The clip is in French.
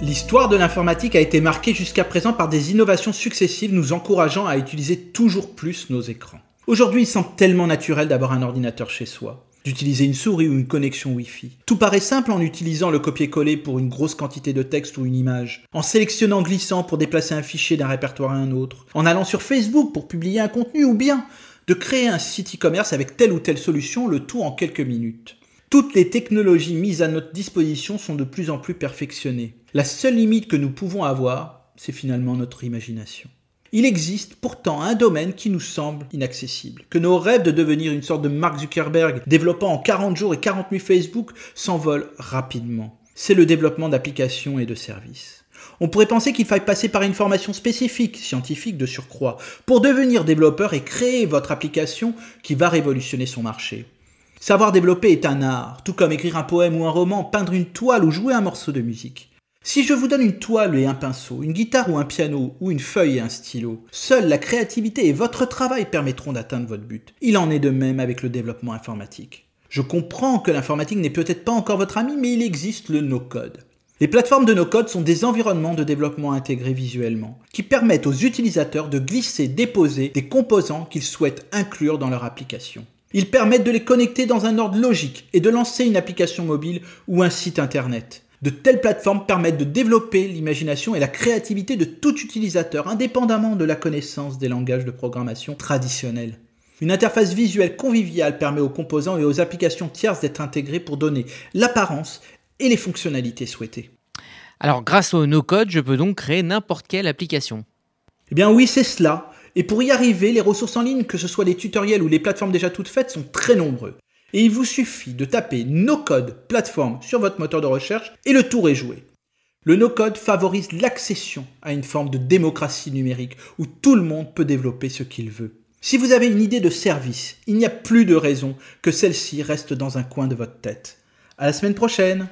L'histoire de l'informatique a été marquée jusqu'à présent par des innovations successives nous encourageant à utiliser toujours plus nos écrans. Aujourd'hui, il semble tellement naturel d'avoir un ordinateur chez soi, d'utiliser une souris ou une connexion Wi-Fi. Tout paraît simple en utilisant le copier-coller pour une grosse quantité de texte ou une image, en sélectionnant glissant pour déplacer un fichier d'un répertoire à un autre, en allant sur Facebook pour publier un contenu ou bien de créer un site e-commerce avec telle ou telle solution, le tout en quelques minutes. Toutes les technologies mises à notre disposition sont de plus en plus perfectionnées. La seule limite que nous pouvons avoir, c'est finalement notre imagination. Il existe pourtant un domaine qui nous semble inaccessible, que nos rêves de devenir une sorte de Mark Zuckerberg développant en 40 jours et 40 nuits Facebook s'envolent rapidement. C'est le développement d'applications et de services. On pourrait penser qu'il faille passer par une formation spécifique, scientifique de surcroît, pour devenir développeur et créer votre application qui va révolutionner son marché. Savoir développer est un art, tout comme écrire un poème ou un roman, peindre une toile ou jouer un morceau de musique. Si je vous donne une toile et un pinceau, une guitare ou un piano, ou une feuille et un stylo, seule la créativité et votre travail permettront d'atteindre votre but. Il en est de même avec le développement informatique. Je comprends que l'informatique n'est peut-être pas encore votre ami, mais il existe le no-code. Les plateformes de no-code sont des environnements de développement intégrés visuellement, qui permettent aux utilisateurs de glisser, déposer des composants qu'ils souhaitent inclure dans leur application. Ils permettent de les connecter dans un ordre logique et de lancer une application mobile ou un site internet. De telles plateformes permettent de développer l'imagination et la créativité de tout utilisateur, indépendamment de la connaissance des langages de programmation traditionnels. Une interface visuelle conviviale permet aux composants et aux applications tierces d'être intégrés pour donner l'apparence et les fonctionnalités souhaitées. Alors grâce au no-code, je peux donc créer n'importe quelle application. Eh bien oui, c'est cela. Et pour y arriver, les ressources en ligne, que ce soit les tutoriels ou les plateformes déjà toutes faites, sont très nombreux. Et il vous suffit de taper no-code plateforme sur votre moteur de recherche et le tour est joué. Le no-code favorise l'accession à une forme de démocratie numérique où tout le monde peut développer ce qu'il veut. Si vous avez une idée de service, il n'y a plus de raison que celle-ci reste dans un coin de votre tête. À la semaine prochaine!